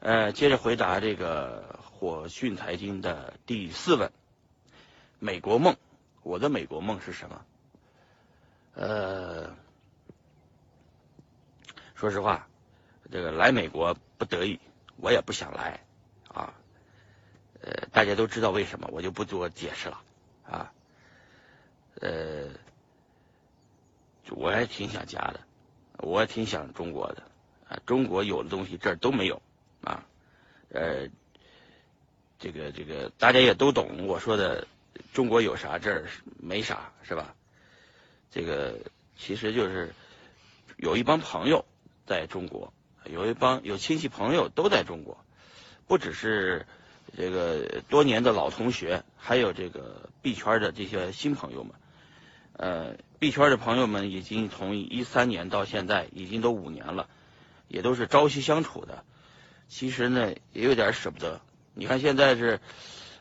呃，接着回答这个火讯财经的第四问：美国梦，我的美国梦是什么？呃，说实话，这个来美国不得已，我也不想来啊。呃，大家都知道为什么，我就不多解释了啊。呃，我还挺想家的，我挺想中国的啊。中国有的东西这儿都没有啊。呃，这个这个大家也都懂我说的，中国有啥这儿没啥是吧？这个其实就是有一帮朋友在中国，有一帮有亲戚朋友都在中国，不只是这个多年的老同学，还有这个币圈的这些新朋友们。呃，币圈的朋友们已经从一三年到现在，已经都五年了，也都是朝夕相处的。其实呢，也有点舍不得。你看现在是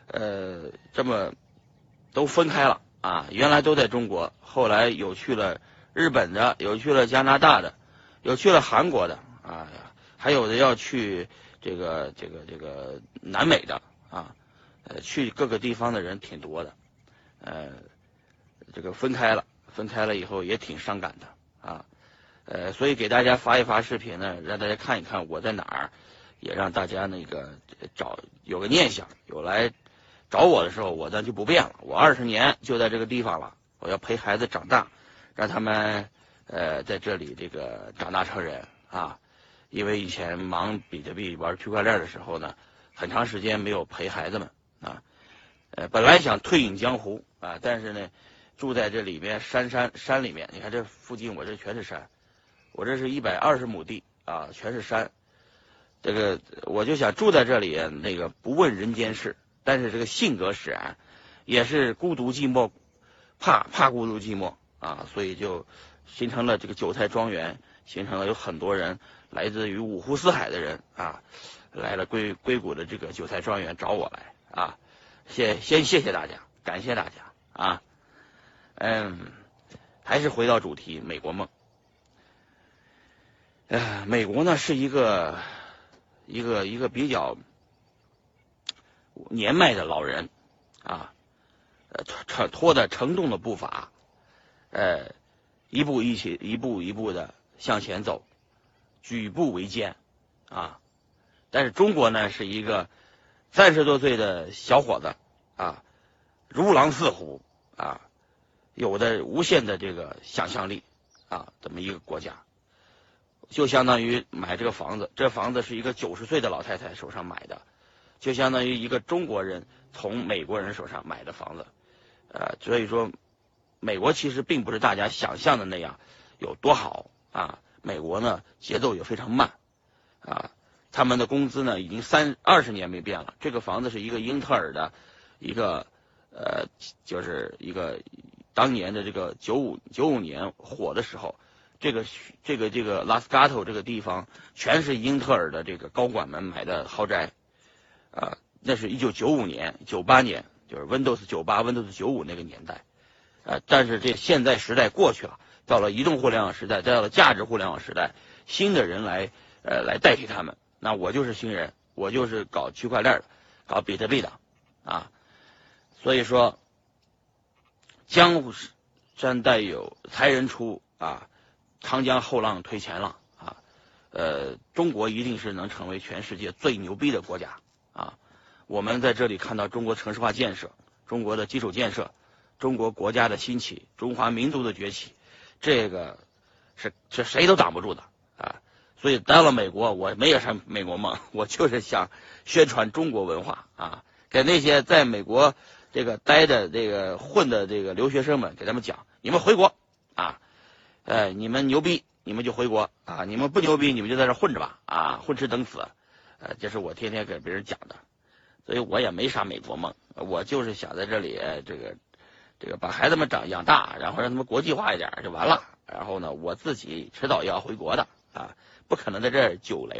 呃这么都分开了。啊，原来都在中国，后来有去了日本的，有去了加拿大的，有去了韩国的，啊，还有的要去这个这个这个南美的啊，呃，去各个地方的人挺多的，呃，这个分开了，分开了以后也挺伤感的啊，呃，所以给大家发一发视频呢，让大家看一看我在哪儿，也让大家那个找有个念想，有来。找我的时候，我呢就不变了。我二十年就在这个地方了，我要陪孩子长大，让他们呃在这里这个长大成人啊。因为以前忙比特币玩区块链的时候呢，很长时间没有陪孩子们啊。呃，本来想退隐江湖啊，但是呢，住在这里边山山山里面，你看这附近我这全是山，我这是一百二十亩地啊，全是山。这个我就想住在这里，那个不问人间事。但是这个性格使然，也是孤独寂寞，怕怕孤独寂寞啊，所以就形成了这个韭菜庄园，形成了有很多人来自于五湖四海的人啊，来了硅硅谷的这个韭菜庄园找我来啊，谢先谢谢大家，感谢大家啊，嗯，还是回到主题，美国梦，呃，美国呢是一个一个一个比较。年迈的老人啊，呃，拖拖的沉重的步伐，呃，一步一起，一步一步的向前走，举步维艰啊。但是中国呢，是一个三十多岁的小伙子啊，如狼似虎啊，有的无限的这个想象力啊，这么一个国家，就相当于买这个房子，这房子是一个九十岁的老太太手上买的。就相当于一个中国人从美国人手上买的房子，呃，所以说，美国其实并不是大家想象的那样有多好啊。美国呢节奏也非常慢啊，他们的工资呢已经三二十年没变了。这个房子是一个英特尔的一个呃，就是一个当年的这个九五九五年火的时候，这个这个这个拉斯加托这个地方全是英特尔的这个高管们买的豪宅。啊，那是一九九五年、九八年，就是 Windows 九八、Windows 九五那个年代，啊，但是这现在时代过去了，到了移动互联网时代，再到了价值互联网时代，新的人来呃来代替他们，那我就是新人，我就是搞区块链的，搞比特币的，啊，所以说江湖山代有才人出啊，长江后浪推前浪啊，呃，中国一定是能成为全世界最牛逼的国家。啊，我们在这里看到中国城市化建设、中国的基础建设、中国国家的兴起、中华民族的崛起，这个是是谁都挡不住的啊！所以到了美国，我没有啥美国梦，我就是想宣传中国文化啊，给那些在美国这个待的这个混的这个留学生们，给他们讲：你们回国，哎，你们牛逼，你们就回国啊；你们不牛逼，你们就在这混着吧啊，混吃等死。呃，这是我天天给别人讲的，所以我也没啥美国梦，我就是想在这里这个这个把孩子们长养大，然后让他们国际化一点就完了。然后呢，我自己迟早要回国的啊，不可能在这儿久留。